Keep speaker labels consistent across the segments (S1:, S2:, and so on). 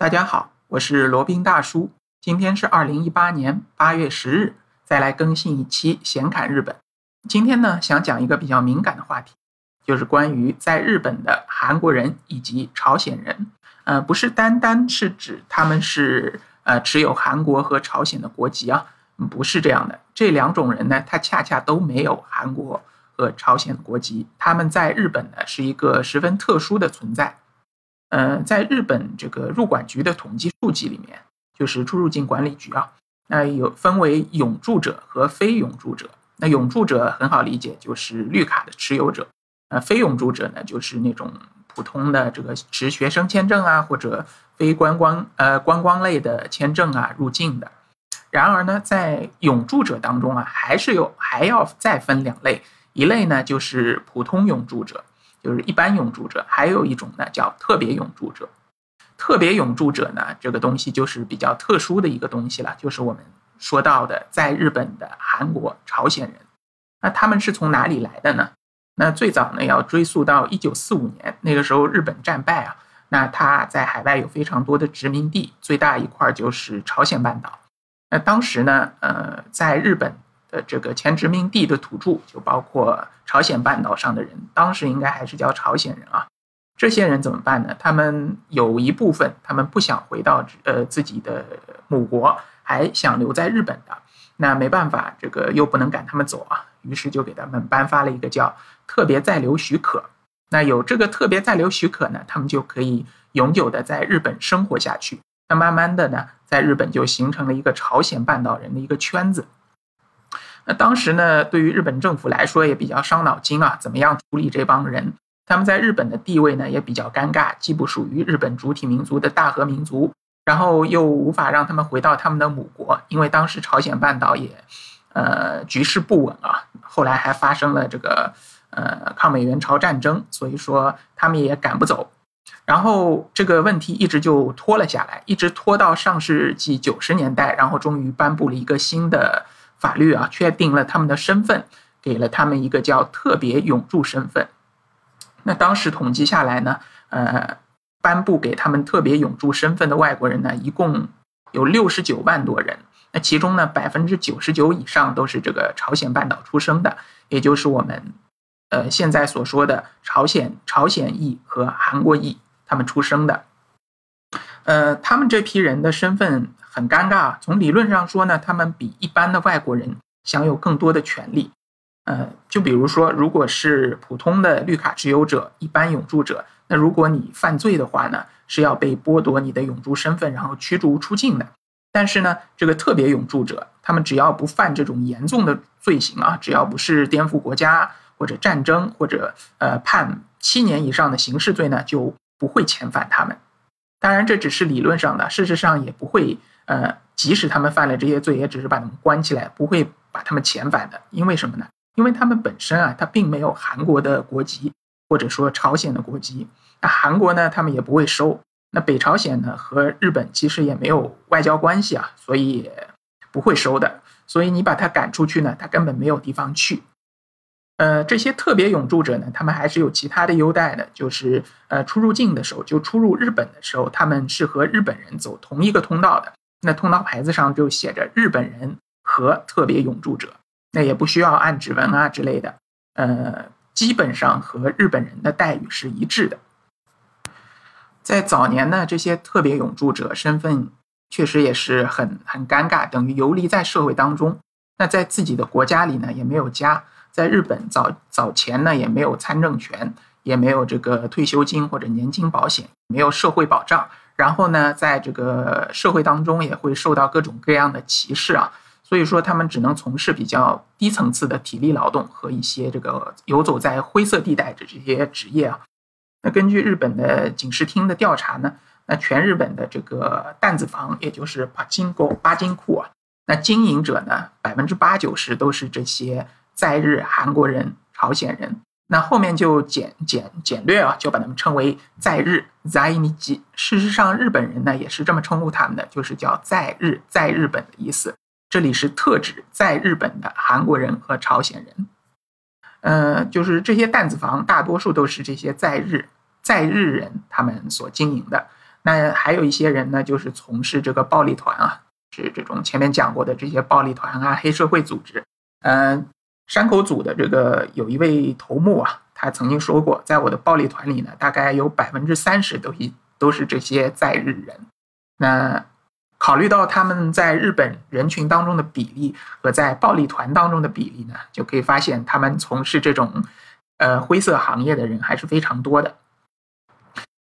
S1: 大家好，我是罗宾大叔。今天是二零一八年八月十日，再来更新一期闲侃日本。今天呢，想讲一个比较敏感的话题，就是关于在日本的韩国人以及朝鲜人。呃，不是单单是指他们是呃持有韩国和朝鲜的国籍啊，不是这样的。这两种人呢，他恰恰都没有韩国和朝鲜的国籍，他们在日本呢是一个十分特殊的存在。呃，在日本这个入管局的统计数据里面，就是出入境管理局啊，那有分为永住者和非永住者。那永住者很好理解，就是绿卡的持有者。呃，非永住者呢，就是那种普通的这个持学生签证啊，或者非观光呃观光类的签证啊入境的。然而呢，在永住者当中啊，还是有还要再分两类，一类呢就是普通永住者。就是一般永住者，还有一种呢叫特别永住者。特别永住者呢，这个东西就是比较特殊的一个东西了，就是我们说到的在日本的韩国、朝鲜人。那他们是从哪里来的呢？那最早呢要追溯到一九四五年，那个时候日本战败啊，那他在海外有非常多的殖民地，最大一块就是朝鲜半岛。那当时呢，呃，在日本。的这个前殖民地的土著，就包括朝鲜半岛上的人，当时应该还是叫朝鲜人啊。这些人怎么办呢？他们有一部分，他们不想回到呃自己的母国，还想留在日本的。那没办法，这个又不能赶他们走啊，于是就给他们颁发了一个叫特别在留许可。那有这个特别在留许可呢，他们就可以永久的在日本生活下去。那慢慢的呢，在日本就形成了一个朝鲜半岛人的一个圈子。那当时呢，对于日本政府来说也比较伤脑筋啊，怎么样处理这帮人？他们在日本的地位呢也比较尴尬，既不属于日本主体民族的大和民族，然后又无法让他们回到他们的母国，因为当时朝鲜半岛也，呃，局势不稳啊。后来还发生了这个呃抗美援朝战争，所以说他们也赶不走。然后这个问题一直就拖了下来，一直拖到上世纪九十年代，然后终于颁布了一个新的。法律啊，确定了他们的身份，给了他们一个叫特别永住身份。那当时统计下来呢，呃，颁布给他们特别永住身份的外国人呢，一共有六十九万多人。那其中呢，百分之九十九以上都是这个朝鲜半岛出生的，也就是我们呃现在所说的朝鲜朝鲜裔和韩国裔他们出生的。呃，他们这批人的身份。很尴尬。从理论上说呢，他们比一般的外国人享有更多的权利。呃，就比如说，如果是普通的绿卡持有者、一般永住者，那如果你犯罪的话呢，是要被剥夺你的永住身份，然后驱逐出境的。但是呢，这个特别永住者，他们只要不犯这种严重的罪行啊，只要不是颠覆国家或者战争或者呃判七年以上的刑事罪呢，就不会遣返他们。当然，这只是理论上的，事实上也不会。呃，即使他们犯了这些罪，也只是把他们关起来，不会把他们遣返的。因为什么呢？因为他们本身啊，他并没有韩国的国籍，或者说朝鲜的国籍。那韩国呢，他们也不会收。那北朝鲜呢，和日本其实也没有外交关系啊，所以不会收的。所以你把他赶出去呢，他根本没有地方去。呃，这些特别永住者呢，他们还是有其他的优待的，就是呃，出入境的时候，就出入日本的时候，他们是和日本人走同一个通道的。那通道牌子上就写着日本人和特别永住者，那也不需要按指纹啊之类的，呃，基本上和日本人的待遇是一致的。在早年呢，这些特别永住者身份确实也是很很尴尬，等于游离在社会当中。那在自己的国家里呢，也没有家。在日本早早前呢，也没有参政权，也没有这个退休金或者年金保险，没有社会保障。然后呢，在这个社会当中也会受到各种各样的歧视啊，所以说他们只能从事比较低层次的体力劳动和一些这个游走在灰色地带的这些职业啊。那根据日本的警视厅的调查呢，那全日本的这个担子房，也就是八金沟八金库啊，那经营者呢，百分之八九十都是这些在日韩国人、朝鲜人。那后面就简简简略啊，就把他们称为在日在日籍。事实上，日本人呢也是这么称呼他们的，就是叫在日在日本的意思。这里是特指在日本的韩国人和朝鲜人。呃，就是这些担子房大多数都是这些在日在日人他们所经营的。那还有一些人呢，就是从事这个暴力团啊，是这种前面讲过的这些暴力团啊、黑社会组织。嗯，山口组的这个有一位头目啊，他曾经说过，在我的暴力团里呢，大概有百分之三十都一都是这些在日人。那考虑到他们在日本人群当中的比例和在暴力团当中的比例呢，就可以发现他们从事这种呃灰色行业的人还是非常多的。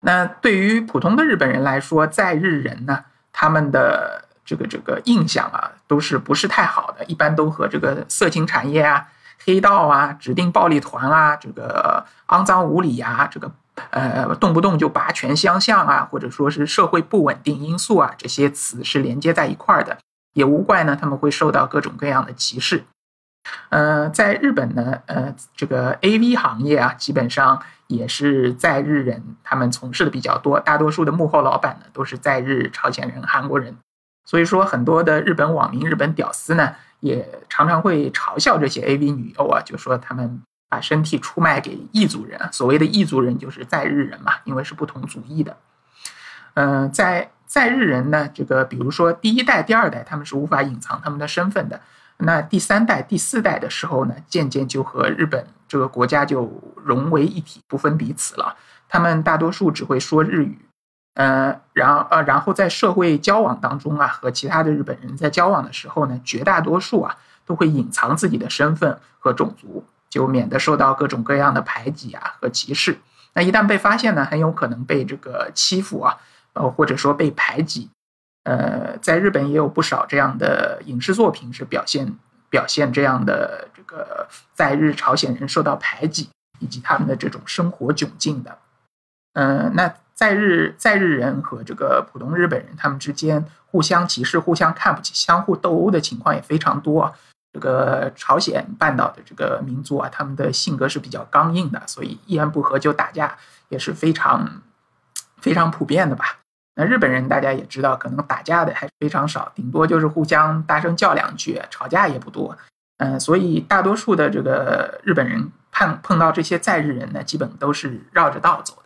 S1: 那对于普通的日本人来说，在日人呢，他们的这个这个印象啊，都是不是太好的，一般都和这个色情产业啊、黑道啊、指定暴力团啊、这个肮脏无理呀、这个。呃，动不动就拔拳相向啊，或者说是社会不稳定因素啊，这些词是连接在一块儿的，也无怪呢，他们会受到各种各样的歧视。呃，在日本呢，呃，这个 A V 行业啊，基本上也是在日人他们从事的比较多，大多数的幕后老板呢都是在日朝鲜人、韩国人，所以说很多的日本网民、日本屌丝呢，也常常会嘲笑这些 A V 女优啊，就说他们。把身体出卖给异族人，所谓的异族人就是在日人嘛，因为是不同族裔的。嗯，在在日人呢，这个比如说第一代、第二代，他们是无法隐藏他们的身份的。那第三代、第四代的时候呢，渐渐就和日本这个国家就融为一体，不分彼此了。他们大多数只会说日语，呃，然呃，然后在社会交往当中啊，和其他的日本人在交往的时候呢，绝大多数啊都会隐藏自己的身份和种族。就免得受到各种各样的排挤啊和歧视。那一旦被发现呢，很有可能被这个欺负啊，呃，或者说被排挤。呃，在日本也有不少这样的影视作品是表现表现这样的这个在日朝鲜人受到排挤以及他们的这种生活窘境的。嗯，那在日在日人和这个普通日本人他们之间互相歧视、互相看不起、相互斗殴的情况也非常多。这个朝鲜半岛的这个民族啊，他们的性格是比较刚硬的，所以一言不合就打架也是非常非常普遍的吧。那日本人大家也知道，可能打架的还是非常少，顶多就是互相大声叫两句，吵架也不多。嗯，所以大多数的这个日本人碰碰到这些在日人呢，基本都是绕着道走的。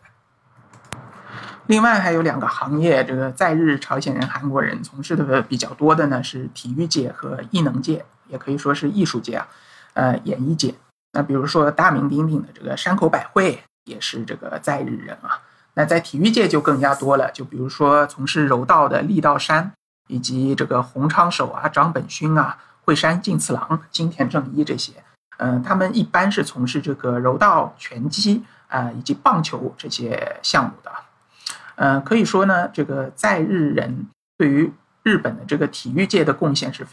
S1: 另外还有两个行业，这个在日朝鲜人、韩国人从事的比较多的呢，是体育界和艺能界。也可以说是艺术界啊，呃，演艺界。那比如说大名鼎鼎的这个山口百惠，也是这个在日人啊。那在体育界就更加多了，就比如说从事柔道的立道山，以及这个洪昌手啊、张本勋啊、惠山晋次郎、金田正一这些。嗯，他们一般是从事这个柔道、拳击啊以及棒球这些项目的。嗯，可以说呢，这个在日人对于日本的这个体育界的贡献是。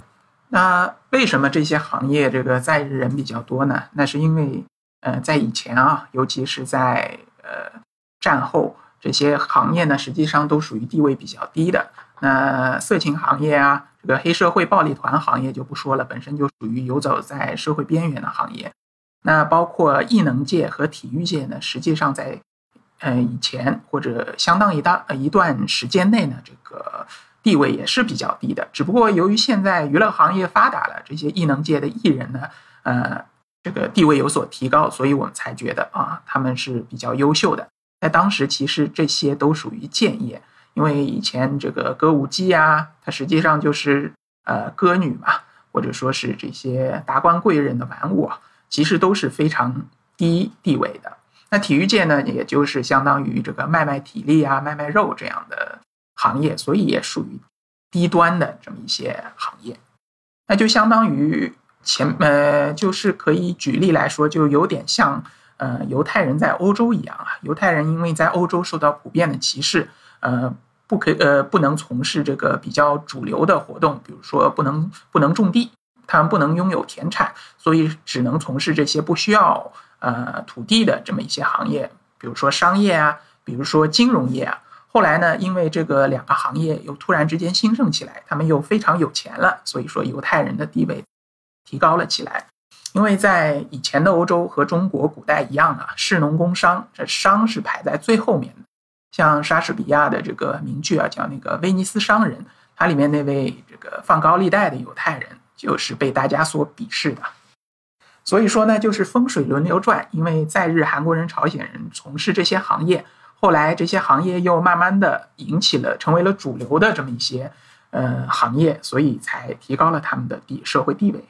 S1: 那为什么这些行业这个在日人比较多呢？那是因为，呃，在以前啊，尤其是在呃战后，这些行业呢，实际上都属于地位比较低的。那色情行业啊，这个黑社会暴力团行业就不说了，本身就属于游走在社会边缘的行业。那包括艺能界和体育界呢，实际上在，呃以前或者相当一大一段时间内呢，这个。地位也是比较低的，只不过由于现在娱乐行业发达了，这些艺能界的艺人呢，呃，这个地位有所提高，所以我们才觉得啊，他们是比较优秀的。在当时，其实这些都属于贱业，因为以前这个歌舞伎啊，它实际上就是呃歌女嘛，或者说是这些达官贵人的玩物，其实都是非常低地位的。那体育界呢，也就是相当于这个卖卖体力啊、卖卖肉这样的。行业，所以也属于低端的这么一些行业，那就相当于前呃，就是可以举例来说，就有点像呃犹太人在欧洲一样啊。犹太人因为在欧洲受到普遍的歧视，呃，不可呃不能从事这个比较主流的活动，比如说不能不能种地，他们不能拥有田产，所以只能从事这些不需要呃土地的这么一些行业，比如说商业啊，比如说金融业啊。后来呢，因为这个两个行业又突然之间兴盛起来，他们又非常有钱了，所以说犹太人的地位提高了起来。因为在以前的欧洲和中国古代一样啊，士农工商，这商是排在最后面的。像莎士比亚的这个名句啊，叫那个《威尼斯商人》，它里面那位这个放高利贷的犹太人，就是被大家所鄙视的。所以说呢，就是风水轮流转，因为在日韩国人、朝鲜人从事这些行业。后来这些行业又慢慢的引起了成为了主流的这么一些呃行业，所以才提高了他们的地社会地位。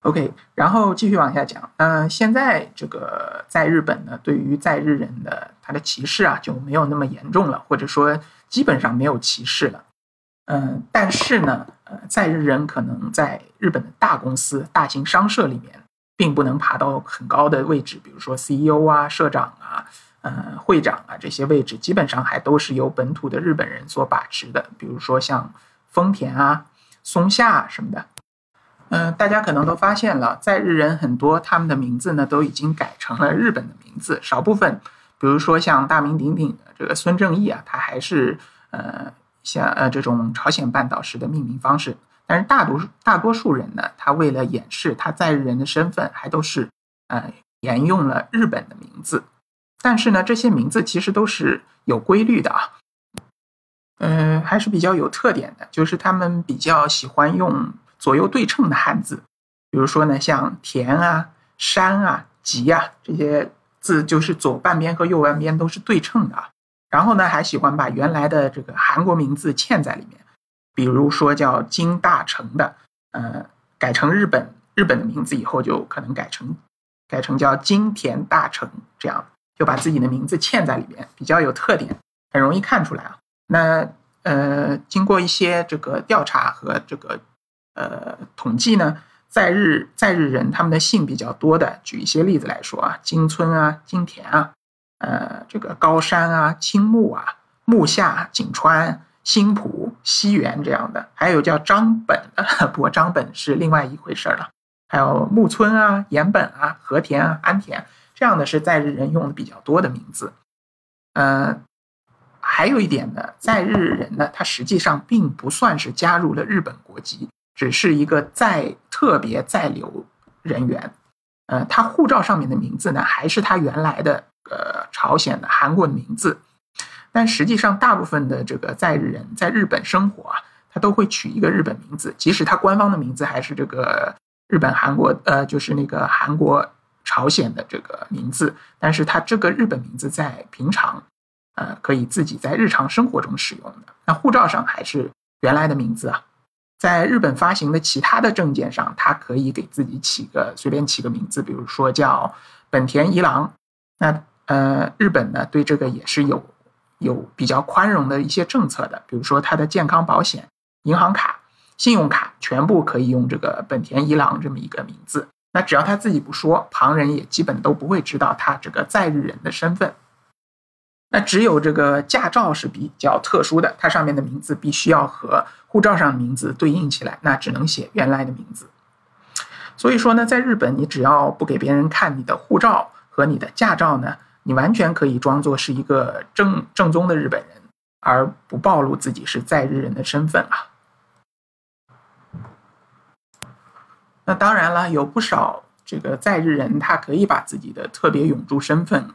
S1: OK，然后继续往下讲。嗯，现在这个在日本呢，对于在日人的他的歧视啊就没有那么严重了，或者说基本上没有歧视了。嗯，但是呢，呃，在日人可能在日本的大公司、大型商社里面，并不能爬到很高的位置，比如说 CEO 啊、社长啊、呃、会长啊这些位置，基本上还都是由本土的日本人所把持的。比如说像丰田啊、松下什么的。嗯，大家可能都发现了，在日人很多他们的名字呢都已经改成了日本的名字，少部分，比如说像大名鼎鼎的这个孙正义啊，他还是呃像呃这种朝鲜半岛式的命名方式。但是大多数大多数人呢，他为了掩饰他在日人的身份，还都是呃沿用了日本的名字。但是呢，这些名字其实都是有规律的啊，嗯，还是比较有特点的，就是他们比较喜欢用。左右对称的汉字，比如说呢，像田啊、山啊、吉啊这些字，就是左半边和右半边都是对称的啊。然后呢，还喜欢把原来的这个韩国名字嵌在里面，比如说叫金大成的，呃，改成日本日本的名字以后，就可能改成改成叫金田大成，这样就把自己的名字嵌在里面，比较有特点，很容易看出来啊。那呃，经过一些这个调查和这个。呃，统计呢，在日在日人他们的姓比较多的，举一些例子来说啊，金村啊、金田啊，呃，这个高山啊、青木啊、木下、井川、新浦、西园这样的，还有叫张本的，不过张本是另外一回事了。还有木村啊、岩本啊、和田啊、安田这样的是在日人用的比较多的名字。呃，还有一点呢，在日人呢，他实际上并不算是加入了日本国籍。只是一个在特别在留人员，呃，他护照上面的名字呢，还是他原来的呃朝鲜的韩国的名字，但实际上大部分的这个在日人在日本生活啊，他都会取一个日本名字，即使他官方的名字还是这个日本韩国呃，就是那个韩国朝鲜的这个名字，但是他这个日本名字在平常呃可以自己在日常生活中使用的，那护照上还是原来的名字啊。在日本发行的其他的证件上，他可以给自己起个随便起个名字，比如说叫本田一郎。那呃，日本呢对这个也是有有比较宽容的一些政策的，比如说他的健康保险、银行卡、信用卡全部可以用这个本田一郎这么一个名字。那只要他自己不说，旁人也基本都不会知道他这个在日人的身份。那只有这个驾照是比较特殊的，它上面的名字必须要和护照上的名字对应起来，那只能写原来的名字。所以说呢，在日本，你只要不给别人看你的护照和你的驾照呢，你完全可以装作是一个正正宗的日本人，而不暴露自己是在日人的身份啊。那当然了，有不少这个在日人，他可以把自己的特别永驻身份。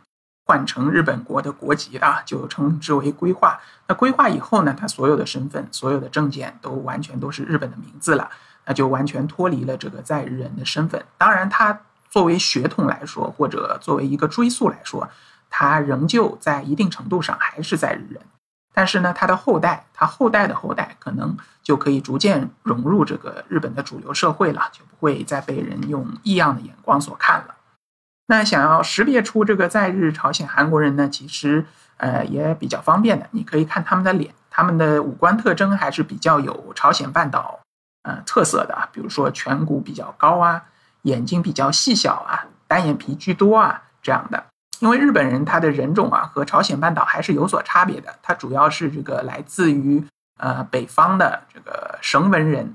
S1: 换成日本国的国籍啊，就称之为规划。那规划以后呢，他所有的身份、所有的证件都完全都是日本的名字了，那就完全脱离了这个在日人的身份。当然，他作为血统来说，或者作为一个追溯来说，他仍旧在一定程度上还是在日人。但是呢，他的后代，他后代的后代，可能就可以逐渐融入这个日本的主流社会了，就不会再被人用异样的眼光所看了。那想要识别出这个在日朝鲜韩国人呢，其实呃也比较方便的。你可以看他们的脸，他们的五官特征还是比较有朝鲜半岛呃特色的，比如说颧骨比较高啊，眼睛比较细小啊，单眼皮居多啊这样的。因为日本人他的人种啊和朝鲜半岛还是有所差别的，他主要是这个来自于呃北方的这个绳文人，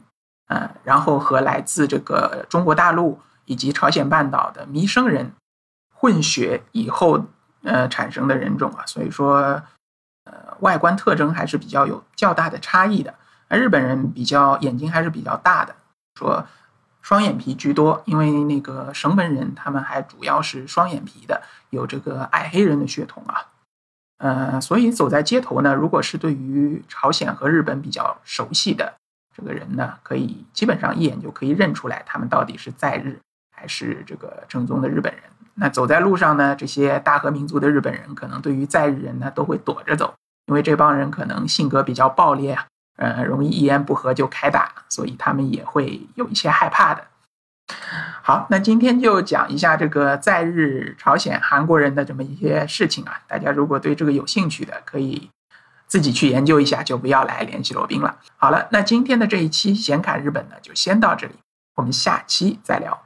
S1: 嗯，然后和来自这个中国大陆以及朝鲜半岛的弥生人。混血以后，呃，产生的人种啊，所以说，呃，外观特征还是比较有较大的差异的。而日本人比较眼睛还是比较大的，说双眼皮居多，因为那个绳文人他们还主要是双眼皮的，有这个矮黑人的血统啊，呃，所以走在街头呢，如果是对于朝鲜和日本比较熟悉的这个人呢，可以基本上一眼就可以认出来他们到底是在日还是这个正宗的日本人。那走在路上呢，这些大和民族的日本人可能对于在日人呢都会躲着走，因为这帮人可能性格比较暴烈啊，呃，容易一言不合就开打，所以他们也会有一些害怕的。好，那今天就讲一下这个在日朝鲜韩国人的这么一些事情啊，大家如果对这个有兴趣的，可以自己去研究一下，就不要来联系罗宾了。好了，那今天的这一期显侃日本呢，就先到这里，我们下期再聊。